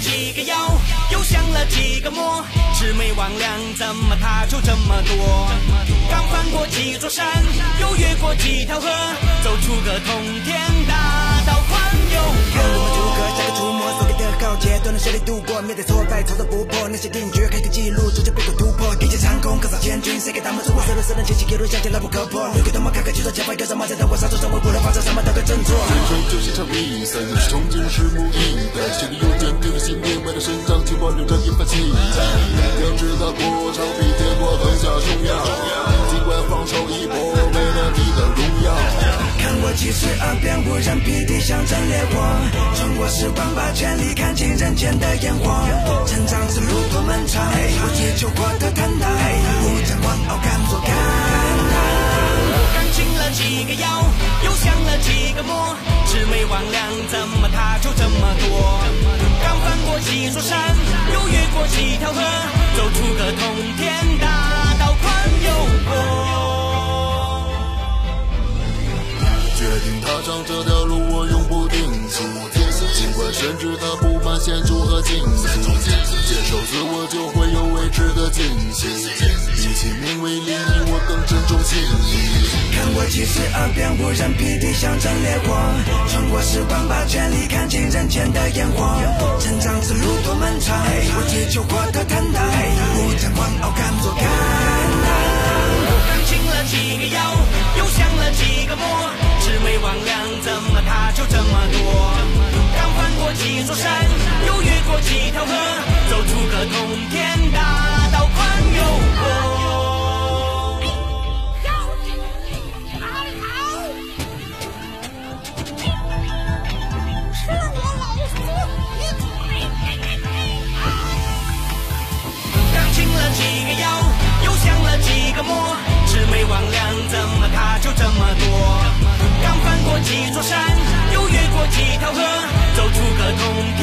几个妖，又降了几个魔，魑魅魍魉怎么他就这么多？刚翻过几座山，又越过几条河，走出个通天大道宽又看我们如阔。何下个出没，所谓的浩劫都能顺利度过，面对挫败操作不破，那些定局开个记录，逐渐被我突破，地界长空，横扫千军，谁给他们出我色路是人前期一路向前牢不可破，留给他们看看举手前方有什么在等我杀出生活不能发生什么都可振作。人生就是一场比赛，你是憧憬，拭目以待。心里有坚定的信念，为了生长，请保留着一份期待。要知道过程比结果更加重要，尽管放手一搏，为了你的荣耀。看过七十二变，无人匹敌，像阵烈火。穿过时光，八千里看尽人间的烟火。成长之路多漫长，我追求过的坦荡，不将几座山，又越过几条河，走出个通天大道宽又阔。决定踏上这条路，我永不停息。尽管深知它布满险阻和荆棘，接受自我就会有未知的惊喜。比起名为利，我更珍重心意。看过七十二变，无人匹敌，象征烈火。穿过时光，把权力看尽人间的烟火。路多漫长，我追求过得坦荡，不将狂傲看作看刚清了几个妖，又降了几个魔，魑魅魍魉怎么他就这么多？刚翻过几座山，又越过几条河，走出个通天 back home.